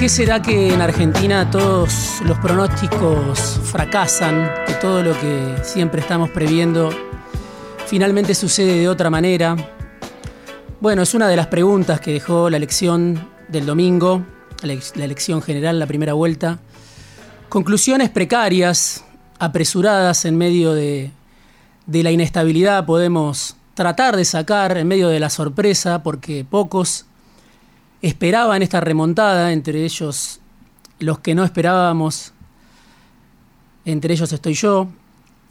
Qué será que en Argentina todos los pronósticos fracasan, que todo lo que siempre estamos previendo finalmente sucede de otra manera? Bueno, es una de las preguntas que dejó la elección del domingo, la elección general, la primera vuelta. Conclusiones precarias, apresuradas en medio de, de la inestabilidad, podemos tratar de sacar en medio de la sorpresa, porque pocos esperaban esta remontada, entre ellos los que no esperábamos, entre ellos estoy yo,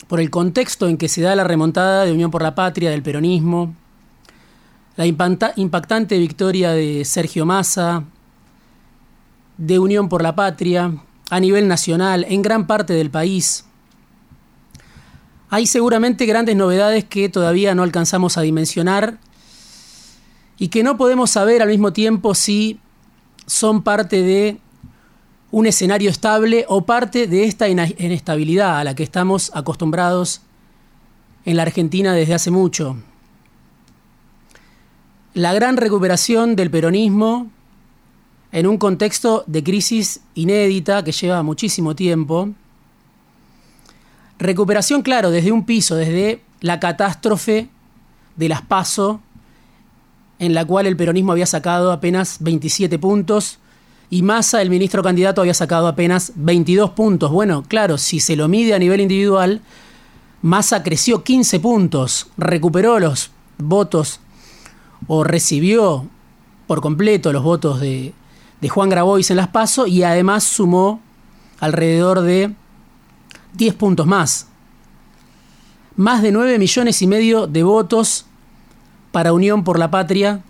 por el contexto en que se da la remontada de Unión por la Patria, del peronismo, la impactante victoria de Sergio Massa, de Unión por la Patria, a nivel nacional, en gran parte del país. Hay seguramente grandes novedades que todavía no alcanzamos a dimensionar y que no podemos saber al mismo tiempo si son parte de un escenario estable o parte de esta inestabilidad a la que estamos acostumbrados en la Argentina desde hace mucho. La gran recuperación del peronismo en un contexto de crisis inédita que lleva muchísimo tiempo. Recuperación, claro, desde un piso, desde la catástrofe de las PASO en la cual el peronismo había sacado apenas 27 puntos y Massa, el ministro candidato, había sacado apenas 22 puntos. Bueno, claro, si se lo mide a nivel individual, Massa creció 15 puntos, recuperó los votos o recibió por completo los votos de, de Juan Grabois en las PASO y además sumó alrededor de 10 puntos más. Más de 9 millones y medio de votos para Unión por la Patria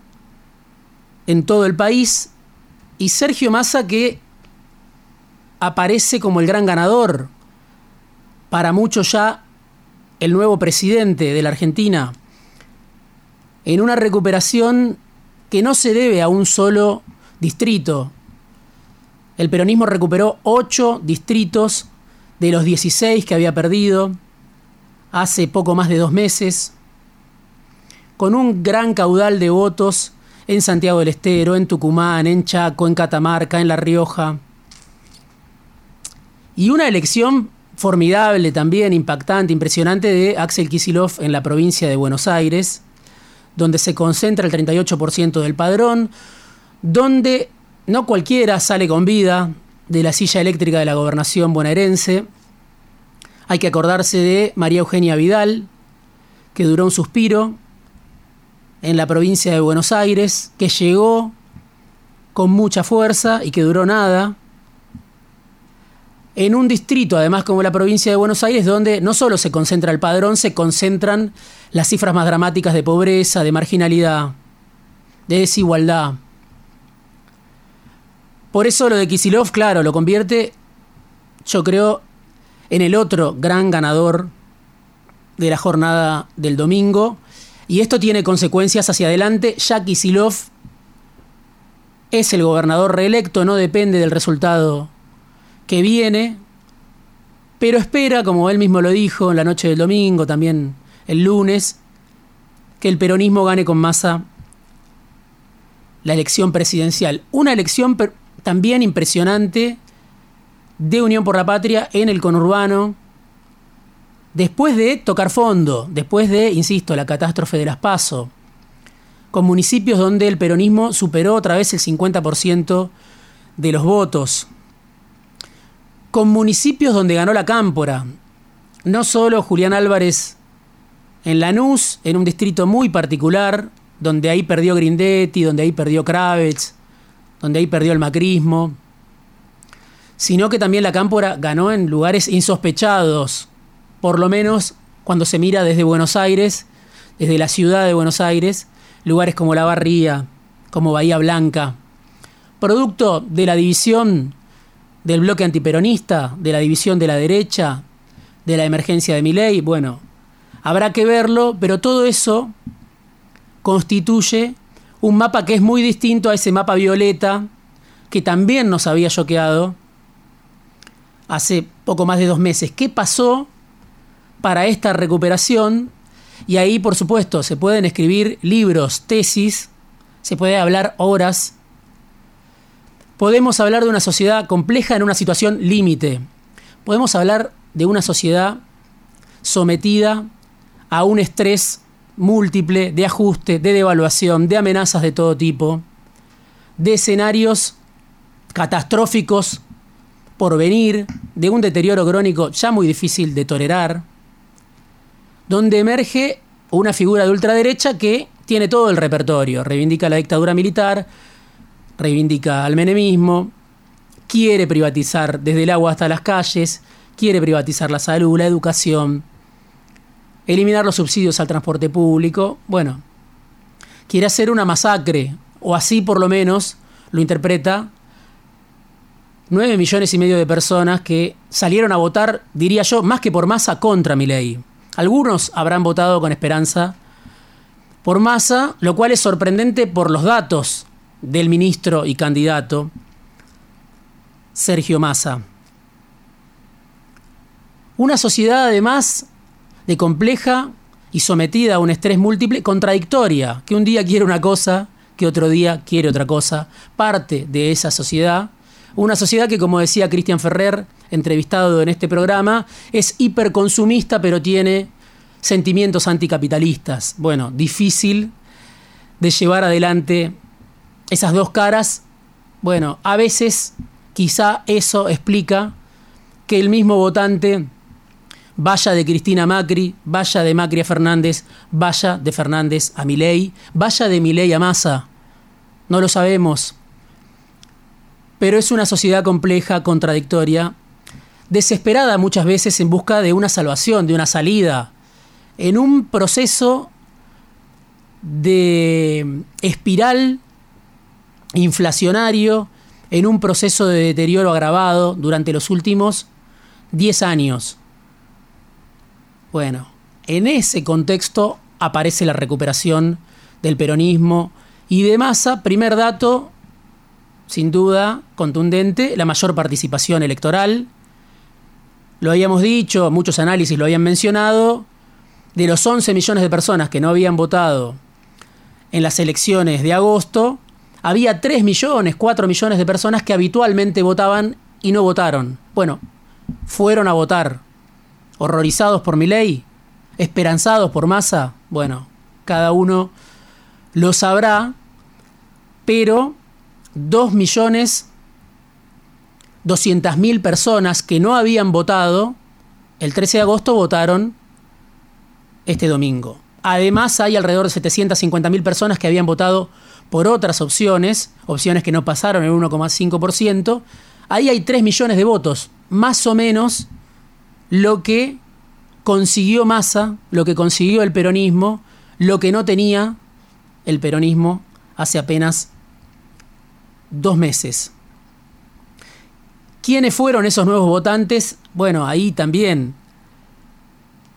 en todo el país y Sergio Massa que aparece como el gran ganador, para muchos ya el nuevo presidente de la Argentina, en una recuperación que no se debe a un solo distrito. El peronismo recuperó ocho distritos de los 16 que había perdido hace poco más de dos meses con un gran caudal de votos en Santiago del Estero, en Tucumán, en Chaco, en Catamarca, en La Rioja. Y una elección formidable también, impactante, impresionante de Axel Kisilov en la provincia de Buenos Aires, donde se concentra el 38% del padrón, donde no cualquiera sale con vida de la silla eléctrica de la gobernación bonaerense. Hay que acordarse de María Eugenia Vidal, que duró un suspiro, en la provincia de Buenos Aires, que llegó con mucha fuerza y que duró nada, en un distrito, además como la provincia de Buenos Aires, donde no solo se concentra el padrón, se concentran las cifras más dramáticas de pobreza, de marginalidad, de desigualdad. Por eso lo de Kisilov, claro, lo convierte, yo creo, en el otro gran ganador de la jornada del domingo, y esto tiene consecuencias hacia adelante. Ya Kisilov es el gobernador reelecto, no depende del resultado que viene, pero espera, como él mismo lo dijo en la noche del domingo, también el lunes, que el peronismo gane con masa la elección presidencial. Una elección también impresionante de Unión por la Patria en el conurbano, después de tocar fondo, después de, insisto, la catástrofe de las PASO, con municipios donde el peronismo superó otra vez el 50% de los votos, con municipios donde ganó la Cámpora, no solo Julián Álvarez en Lanús, en un distrito muy particular, donde ahí perdió Grindetti, donde ahí perdió Kravitz, donde ahí perdió el macrismo, sino que también la Cámpora ganó en lugares insospechados, por lo menos cuando se mira desde Buenos Aires, desde la ciudad de Buenos Aires, lugares como La Barría, como Bahía Blanca, producto de la división del bloque antiperonista, de la división de la derecha, de la emergencia de Miley, bueno, habrá que verlo, pero todo eso constituye un mapa que es muy distinto a ese mapa violeta que también nos había choqueado hace poco más de dos meses. ¿Qué pasó para esta recuperación? Y ahí, por supuesto, se pueden escribir libros, tesis, se puede hablar horas. Podemos hablar de una sociedad compleja en una situación límite. Podemos hablar de una sociedad sometida a un estrés múltiple de ajuste, de devaluación, de amenazas de todo tipo, de escenarios catastróficos por venir, de un deterioro crónico ya muy difícil de tolerar, donde emerge una figura de ultraderecha que tiene todo el repertorio, reivindica la dictadura militar, reivindica al menemismo, quiere privatizar desde el agua hasta las calles, quiere privatizar la salud, la educación, eliminar los subsidios al transporte público, bueno, quiere hacer una masacre, o así por lo menos lo interpreta 9 millones y medio de personas que salieron a votar, diría yo, más que por masa contra mi ley. Algunos habrán votado con esperanza por masa, lo cual es sorprendente por los datos del ministro y candidato Sergio Massa. Una sociedad además de compleja y sometida a un estrés múltiple, contradictoria, que un día quiere una cosa, que otro día quiere otra cosa, parte de esa sociedad, una sociedad que, como decía Cristian Ferrer, entrevistado en este programa, es hiperconsumista, pero tiene sentimientos anticapitalistas. Bueno, difícil de llevar adelante esas dos caras. Bueno, a veces quizá eso explica que el mismo votante vaya de Cristina Macri, vaya de Macri a Fernández, vaya de Fernández a Milei, vaya de Milei a Massa. No lo sabemos. Pero es una sociedad compleja, contradictoria, desesperada muchas veces en busca de una salvación, de una salida, en un proceso de espiral inflacionario, en un proceso de deterioro agravado durante los últimos 10 años. Bueno, en ese contexto aparece la recuperación del peronismo y de masa, primer dato, sin duda, contundente, la mayor participación electoral. Lo habíamos dicho, muchos análisis lo habían mencionado, de los 11 millones de personas que no habían votado en las elecciones de agosto, había 3 millones, 4 millones de personas que habitualmente votaban y no votaron. Bueno, fueron a votar horrorizados por mi ley, esperanzados por masa, bueno, cada uno lo sabrá, pero 2 millones mil personas que no habían votado, el 13 de agosto votaron este domingo. Además hay alrededor de mil personas que habían votado por otras opciones, opciones que no pasaron el 1,5%. Ahí hay 3 millones de votos, más o menos lo que consiguió Massa, lo que consiguió el peronismo, lo que no tenía el peronismo hace apenas dos meses. ¿Quiénes fueron esos nuevos votantes? Bueno, ahí también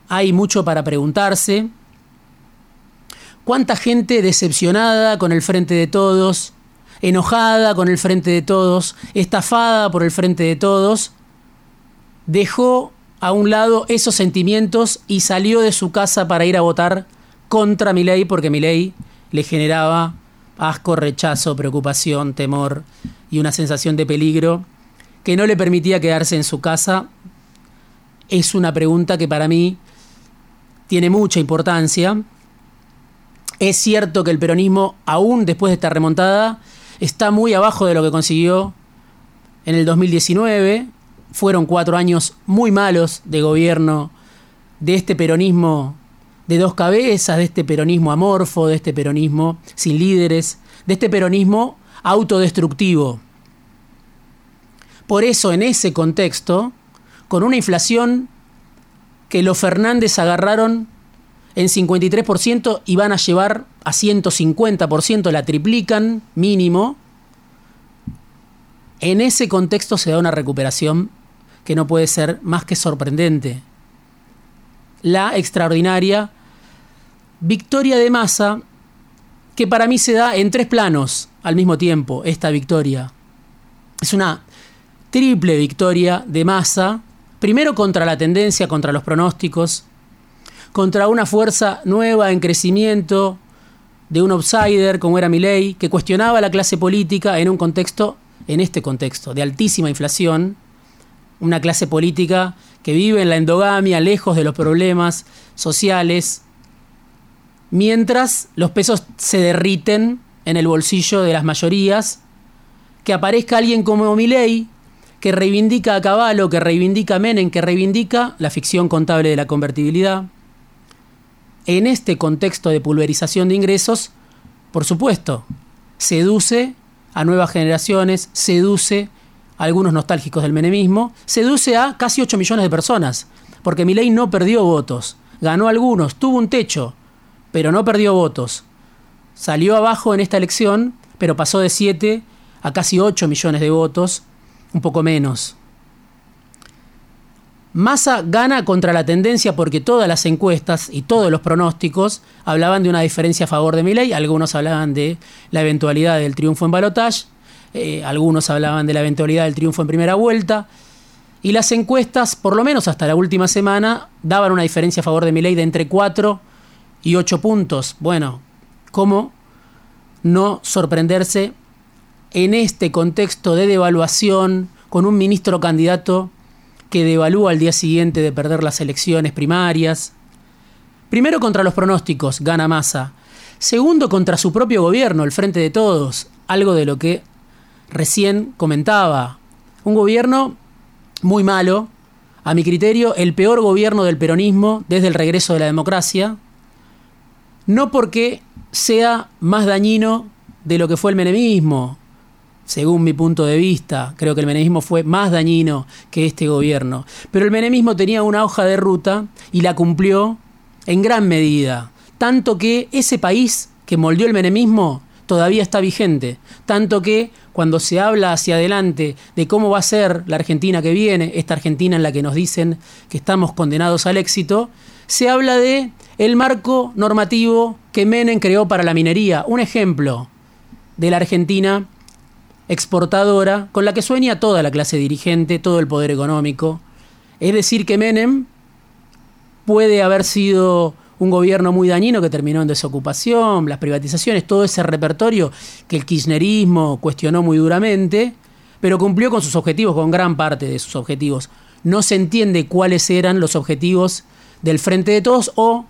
hay mucho para preguntarse. ¿Cuánta gente decepcionada con el Frente de Todos, enojada con el Frente de Todos, estafada por el Frente de Todos, dejó a un lado esos sentimientos y salió de su casa para ir a votar contra Milei porque Milei le generaba asco, rechazo, preocupación, temor y una sensación de peligro que no le permitía quedarse en su casa. Es una pregunta que para mí tiene mucha importancia. Es cierto que el peronismo, aún después de esta remontada, está muy abajo de lo que consiguió en el 2019, fueron cuatro años muy malos de gobierno de este peronismo de dos cabezas, de este peronismo amorfo, de este peronismo sin líderes, de este peronismo autodestructivo. Por eso, en ese contexto, con una inflación que los Fernández agarraron en 53% y van a llevar a 150%, la triplican mínimo, En ese contexto se da una recuperación que no puede ser más que sorprendente. La extraordinaria victoria de masa, que para mí se da en tres planos al mismo tiempo, esta victoria. Es una triple victoria de masa, primero contra la tendencia, contra los pronósticos, contra una fuerza nueva en crecimiento, de un outsider como era Milley, que cuestionaba la clase política en un contexto, en este contexto, de altísima inflación, una clase política que vive en la endogamia, lejos de los problemas sociales, mientras los pesos se derriten en el bolsillo de las mayorías, que aparezca alguien como Milley, que reivindica a Caballo, que reivindica a Menem, que reivindica la ficción contable de la convertibilidad. En este contexto de pulverización de ingresos, por supuesto, seduce a nuevas generaciones, seduce algunos nostálgicos del menemismo, seduce a casi 8 millones de personas, porque Milei no perdió votos, ganó algunos, tuvo un techo, pero no perdió votos. Salió abajo en esta elección, pero pasó de 7 a casi 8 millones de votos, un poco menos. Massa gana contra la tendencia porque todas las encuestas y todos los pronósticos hablaban de una diferencia a favor de Milei. Algunos hablaban de la eventualidad del triunfo en balotage, eh, algunos hablaban de la eventualidad del triunfo en primera vuelta. Y las encuestas, por lo menos hasta la última semana, daban una diferencia a favor de Milei de entre 4 y 8 puntos. Bueno, ¿cómo no sorprenderse en este contexto de devaluación con un ministro candidato que devalúa al día siguiente de perder las elecciones primarias. Primero contra los pronósticos, gana Massa. Segundo contra su propio gobierno, el Frente de Todos, algo de lo que recién comentaba. Un gobierno muy malo, a mi criterio, el peor gobierno del peronismo desde el regreso de la democracia, no porque sea más dañino de lo que fue el menemismo, según mi punto de vista, creo que el menemismo fue más dañino que este gobierno. Pero el menemismo tenía una hoja de ruta y la cumplió en gran medida. Tanto que ese país que moldeó el menemismo todavía está vigente. Tanto que cuando se habla hacia adelante de cómo va a ser la Argentina que viene, esta Argentina en la que nos dicen que estamos condenados al éxito, se habla de el marco normativo que Menem creó para la minería. Un ejemplo de la Argentina exportadora con la que sueña toda la clase dirigente, todo el poder económico. Es decir, que Menem puede haber sido un gobierno muy dañino que terminó en desocupación, las privatizaciones, todo ese repertorio que el kirchnerismo cuestionó muy duramente, pero cumplió con sus objetivos, con gran parte de sus objetivos. No se entiende cuáles eran los objetivos del Frente de Todos o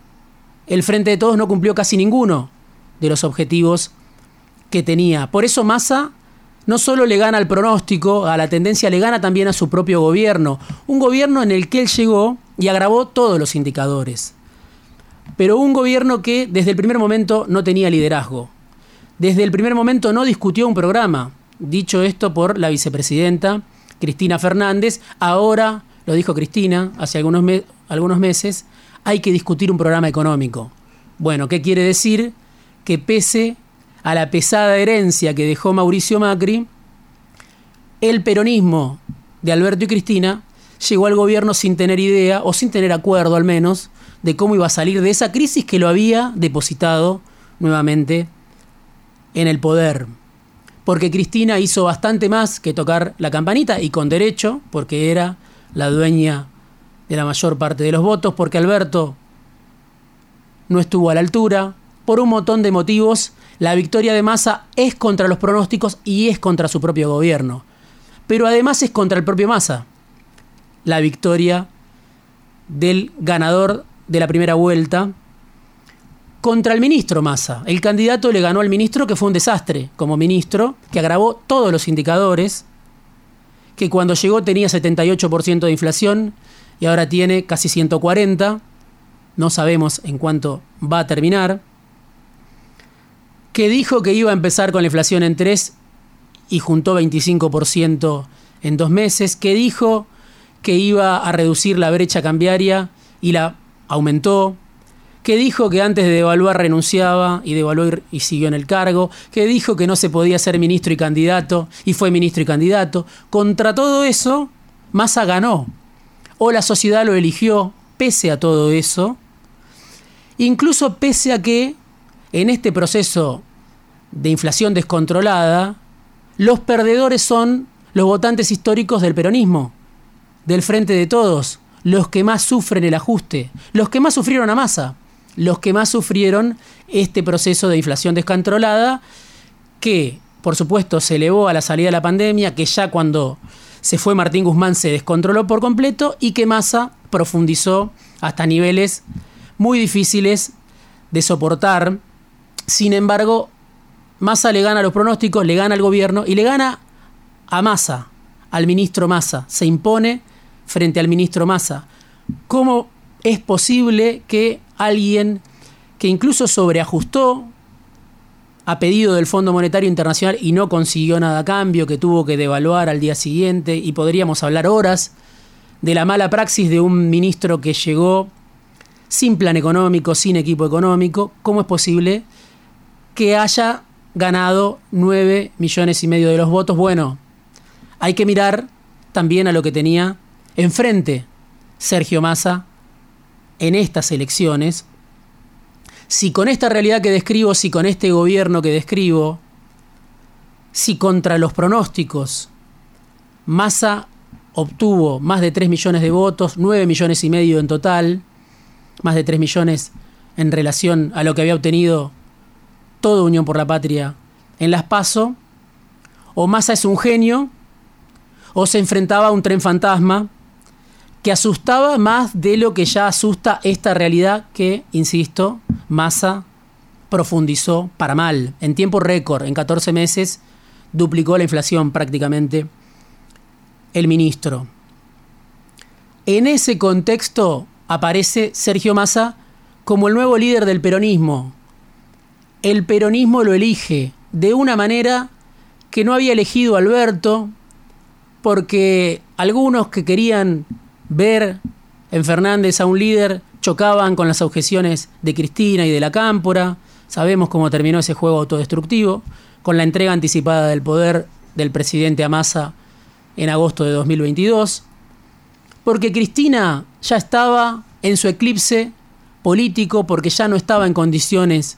el Frente de Todos no cumplió casi ninguno de los objetivos que tenía. Por eso Massa no solo le gana al pronóstico, a la tendencia, le gana también a su propio gobierno. Un gobierno en el que él llegó y agravó todos los indicadores. Pero un gobierno que desde el primer momento no tenía liderazgo. Desde el primer momento no discutió un programa. Dicho esto por la vicepresidenta Cristina Fernández, ahora, lo dijo Cristina hace algunos, meses, hay que discutir un programa económico. Bueno, ¿qué quiere decir? Que pese a la pesada herencia que dejó Mauricio Macri, el peronismo de Alberto y Cristina llegó al gobierno sin tener idea, o sin tener acuerdo al menos, de cómo iba a salir de esa crisis que lo había depositado nuevamente en el poder. Porque Cristina hizo bastante más que tocar la campanita, y con derecho, porque era la dueña de la mayor parte de los votos, porque Alberto no estuvo a la altura, por un montón de motivos la victoria de Massa es contra los pronósticos y es contra su propio gobierno. Pero además es contra el propio Massa. La victoria del ganador de la primera vuelta contra el ministro Massa. El candidato le ganó al ministro que fue un desastre como ministro, que agravó todos los indicadores, que cuando llegó tenía 78% de inflación y ahora tiene casi 140. No sabemos en cuánto va a terminar que dijo que iba a empezar con la inflación en 3 y juntó 25% en dos meses, que dijo que iba a reducir la brecha cambiaria y la aumentó, que dijo que antes de devaluar renunciaba y devaluó y siguió en el cargo, que dijo que no se podía ser ministro y candidato y fue ministro y candidato. Contra todo eso, Massa ganó. O la sociedad lo eligió pese a todo eso, incluso pese a que en este proceso de inflación descontrolada, los perdedores son los votantes históricos del peronismo, del Frente de Todos, los que más sufren el ajuste, los que más sufrieron a masa, los que más sufrieron este proceso de inflación descontrolada, que por supuesto se elevó a la salida de la pandemia, que ya cuando se fue Martín Guzmán se descontroló por completo y que Massa profundizó hasta niveles muy difíciles de soportar. Sin embargo, Massa le gana a los pronósticos, le gana al gobierno y le gana a Massa, al ministro Massa. Se impone frente al ministro Massa. ¿Cómo es posible que alguien que incluso sobreajustó a pedido del Fondo Monetario Internacional y no consiguió nada a cambio, que tuvo que devaluar al día siguiente, y podríamos hablar horas de la mala praxis de un ministro que llegó sin plan económico, sin equipo económico, ¿cómo es posible que haya ganado 9 millones y medio de los votos? Bueno, hay que mirar también a lo que tenía enfrente Sergio Massa en estas elecciones. Si con esta realidad que describo, si con este gobierno que describo, si contra los pronósticos Massa obtuvo más de 3 millones de votos, 9 millones y medio en total, más de 3 millones en relación a lo que había obtenido toda Unión por la Patria en las PASO, o Massa es un genio, o se enfrentaba a un tren fantasma que asustaba más de lo que ya asusta esta realidad que, insisto, Massa profundizó para mal. En tiempo récord, en 14 meses, duplicó la inflación prácticamente el ministro. En ese contexto aparece Sergio Massa como el nuevo líder del peronismo. El peronismo lo elige de una manera que no había elegido Alberto, porque algunos que querían ver en Fernández a un líder chocaban con las objeciones de Cristina y de la Cámpora. Sabemos cómo terminó ese juego autodestructivo, con la entrega anticipada del poder del presidente Amasa en agosto de 2022, porque Cristina ya estaba en su eclipse político, porque ya no estaba en condiciones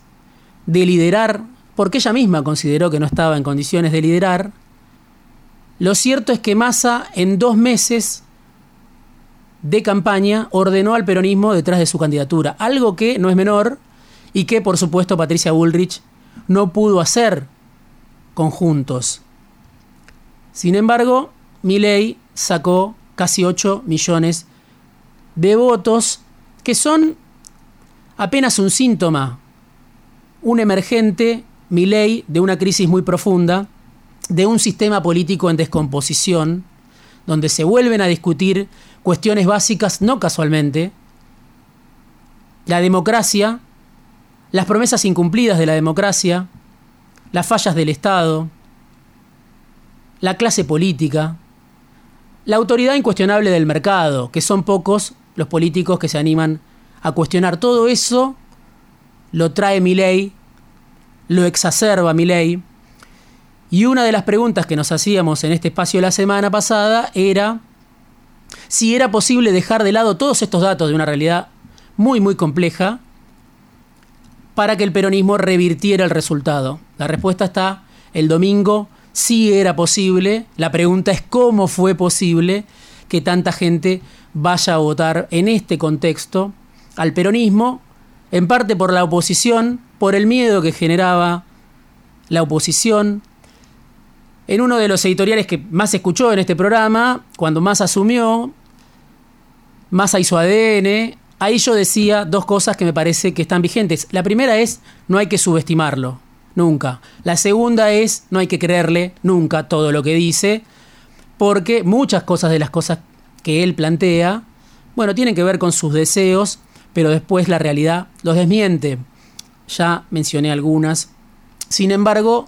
de liderar, porque ella misma consideró que no estaba en condiciones de liderar. Lo cierto es que Massa en dos meses de campaña ordenó al peronismo detrás de su candidatura, algo que no es menor y que por supuesto Patricia Bullrich no pudo hacer conjuntos. Sin embargo, Milei sacó casi 8 millones de votos, que son apenas un síntoma, un emergente Milei de una crisis muy profunda, de un sistema político en descomposición, donde se vuelven a discutir cuestiones básicas, no casualmente, la democracia, las promesas incumplidas de la democracia, las fallas del Estado, la clase política, la autoridad incuestionable del mercado, que son pocos los políticos que se animan a cuestionar todo eso, lo trae mi ley, lo exacerba mi ley. Y una de las preguntas que nos hacíamos en este espacio la semana pasada era si era posible dejar de lado todos estos datos de una realidad muy, muy compleja para que el peronismo revirtiera el resultado. La respuesta está el domingo sí era posible. La pregunta es cómo fue posible que tanta gente vaya a votar en este contexto al peronismo, en parte por la oposición, por el miedo que generaba la oposición. En uno de los editoriales que más escuchó en este programa, cuando más asumió, más hizo ADN, ahí yo decía dos cosas que me parece que están vigentes. La primera es, no hay que subestimarlo nunca. La segunda es, no hay que creerle nunca todo lo que dice, porque muchas cosas de las cosas que él plantea, bueno, tienen que ver con sus deseos, pero después la realidad los desmiente. Ya mencioné algunas. Sin embargo,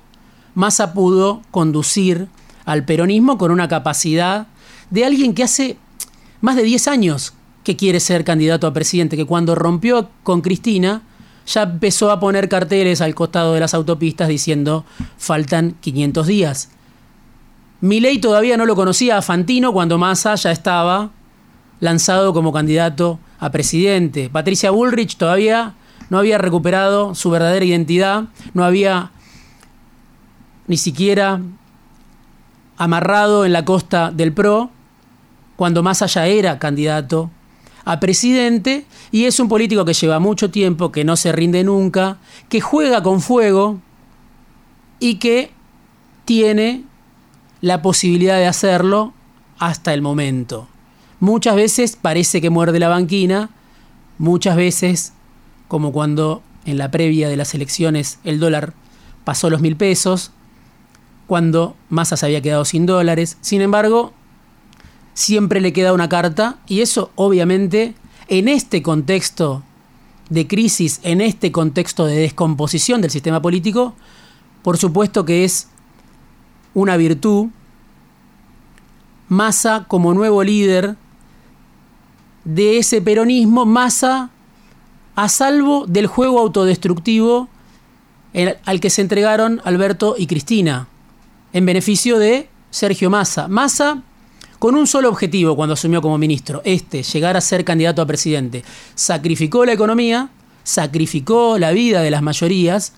Massa pudo conducir al peronismo con una capacidad de alguien que hace más de 10 años que quiere ser candidato a presidente, que cuando rompió con Cristina ya empezó a poner carteles al costado de las autopistas diciendo faltan 500 días. Milei todavía no lo conocía a Fantino cuando Massa ya estaba lanzado como candidato a presidente. Patricia Bullrich todavía no había recuperado su verdadera identidad, no había ni siquiera amarrado en la costa del PRO cuando Massa ya era candidato a presidente y es un político que lleva mucho tiempo, que no se rinde nunca, que juega con fuego y que tiene la posibilidad de hacerlo hasta el momento. Muchas veces parece que muerde la banquina, muchas veces, como cuando en la previa de las elecciones el dólar pasó los mil pesos, cuando Massa se había quedado sin dólares. Sin embargo, siempre le queda una carta y eso obviamente en este contexto de crisis, en este contexto de descomposición del sistema político, por supuesto que es una virtud. Massa como nuevo líder de ese peronismo, Massa a salvo del juego autodestructivo al que se entregaron Alberto y Cristina, en beneficio de Sergio Massa. Massa con un solo objetivo cuando asumió como ministro, este, llegar a ser candidato a presidente. Sacrificó la economía, sacrificó la vida de las mayorías,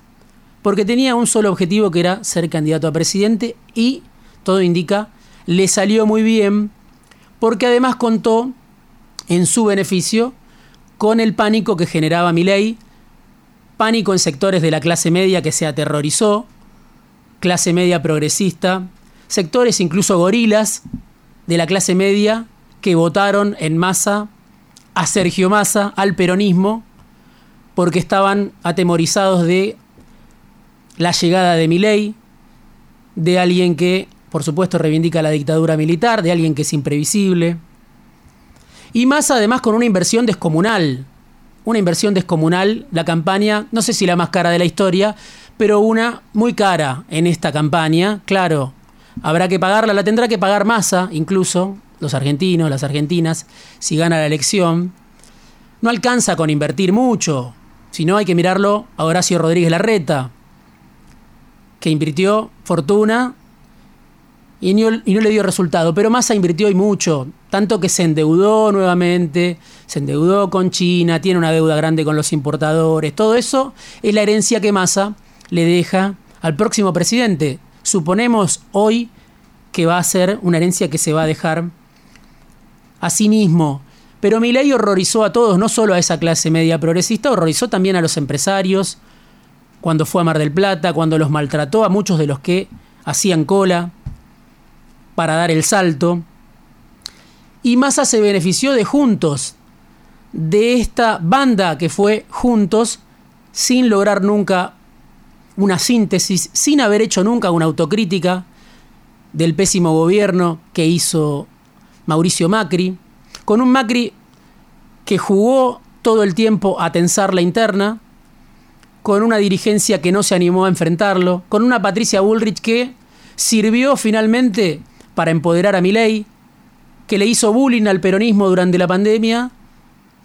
porque tenía un solo objetivo que era ser candidato a presidente y, todo indica, le salió muy bien, porque además contó en su beneficio con el pánico que generaba Milei, pánico en sectores de la clase media que se aterrorizó, clase media progresista, sectores incluso gorilas de la clase media que votaron en masa a Sergio Massa, al peronismo, porque estaban atemorizados de la llegada de Milei, de alguien que, por supuesto, reivindica la dictadura militar, de alguien que es imprevisible. Y Massa además con una inversión descomunal, una inversión descomunal, la campaña, no sé si la más cara de la historia, pero una muy cara en esta campaña, claro, habrá que pagarla, la tendrá que pagar masa, incluso los argentinos, las argentinas, si gana la elección. No alcanza con invertir mucho, sino hay que mirarlo a Horacio Rodríguez Larreta, que invirtió fortuna y no, y no, le dio resultado. Pero Massa invirtió y mucho, tanto que se endeudó nuevamente, se endeudó con China, tiene una deuda grande con los importadores. Todo eso es la herencia que Massa le deja al próximo presidente, suponemos hoy que va a ser una herencia que se va a dejar a sí mismo. Pero Milei horrorizó a todos, no solo a esa clase media progresista, horrorizó también a los empresarios, cuando fue a Mar del Plata, cuando los maltrató a muchos de los que hacían cola para dar el salto. Y Massa se benefició de Juntos, de esta banda que fue Juntos, sin lograr nunca una síntesis sin haber hecho nunca una autocrítica del pésimo gobierno que hizo Mauricio Macri, con un Macri que jugó todo el tiempo a tensar la interna, con una dirigencia que no se animó a enfrentarlo, con una Patricia Bullrich que sirvió finalmente para empoderar a Milei, que le hizo bullying al peronismo durante la pandemia,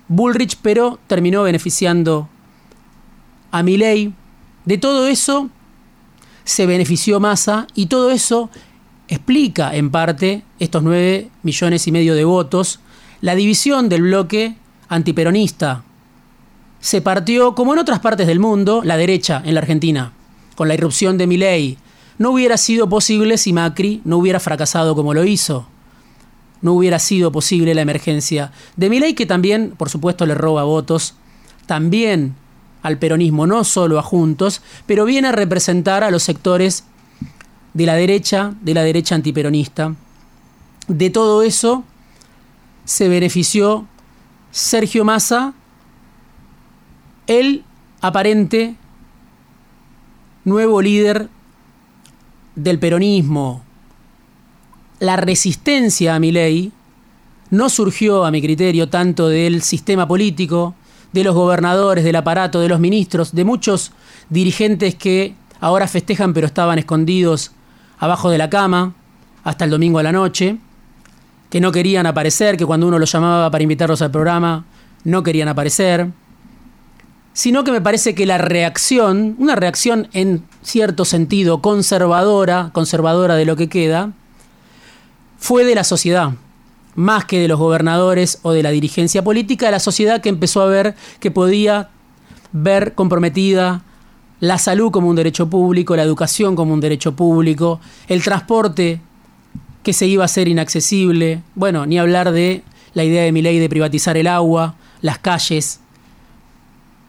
Bullrich pero terminó beneficiando a Milei de todo eso se benefició Massa y todo eso explica en parte estos nueve millones y medio de votos, la división del bloque antiperonista. Se partió, como en otras partes del mundo, la derecha en la Argentina, con la irrupción de Milei. No hubiera sido posible si Macri no hubiera fracasado como lo hizo. No hubiera sido posible la emergencia de Milei, que también, por supuesto, le roba votos. También al peronismo, no solo a Juntos, pero viene a representar a los sectores de la derecha, de la derecha antiperonista. De todo eso se benefició Sergio Massa, el aparente nuevo líder del peronismo. La resistencia a mi ley no surgió, a mi criterio, tanto del sistema político, de los gobernadores, del aparato, de los ministros, de muchos dirigentes que ahora festejan pero estaban escondidos abajo de la cama hasta el domingo a la noche, que no querían aparecer, que cuando uno los llamaba para invitarlos al programa, no querían aparecer, sino que me parece que la reacción, una reacción en cierto sentido conservadora, conservadora de lo que queda, fue de la sociedad, más que de los gobernadores o de la dirigencia política, de la sociedad que empezó a ver que podía ver comprometida la salud como un derecho público, la educación como un derecho público, el transporte que se iba a hacer inaccesible, bueno, ni hablar de la idea de mi ley de privatizar el agua, las calles.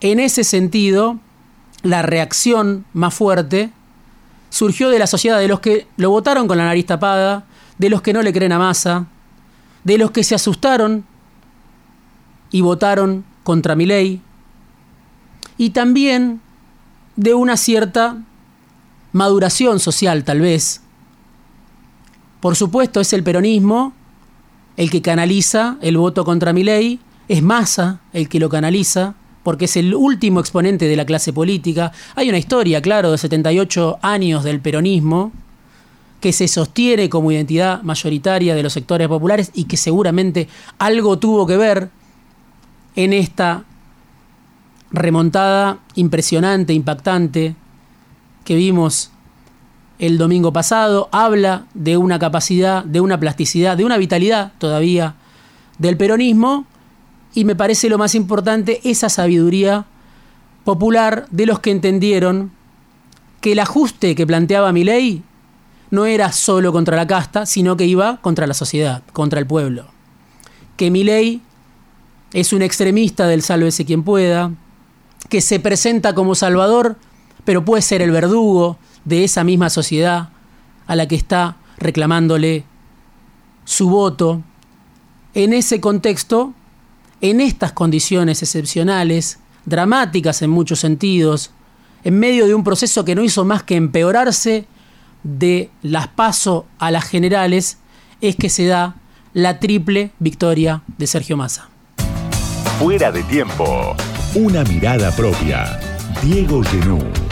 En ese sentido, la reacción más fuerte surgió de la sociedad, de los que lo votaron con la nariz tapada, de los que no le creen a masa, de los que se asustaron y votaron contra mi ley, y también de una cierta maduración social, tal vez. Por supuesto, es el peronismo el que canaliza el voto contra mi ley, es Massa el que lo canaliza, porque es el último exponente de la clase política. Hay una historia, claro, de 78 años del peronismo, que se sostiene como identidad mayoritaria de los sectores populares y que seguramente algo tuvo que ver en esta remontada impresionante, impactante que vimos el domingo pasado, habla de una capacidad, de una plasticidad, de una vitalidad todavía del peronismo y me parece lo más importante esa sabiduría popular de los que entendieron que el ajuste que planteaba mi ley no era solo contra la casta, sino que iba contra la sociedad, contra el pueblo. Que mi ley es un extremista del sálvese quien pueda, que se presenta como salvador, pero puede ser el verdugo de esa misma sociedad a la que está reclamándole su voto. En ese contexto, en estas condiciones excepcionales, dramáticas en muchos sentidos, en medio de un proceso que no hizo más que empeorarse de las paso a las generales, es que se da la triple victoria de Sergio Massa. Fuera de tiempo. Una mirada propia. Diego Genú.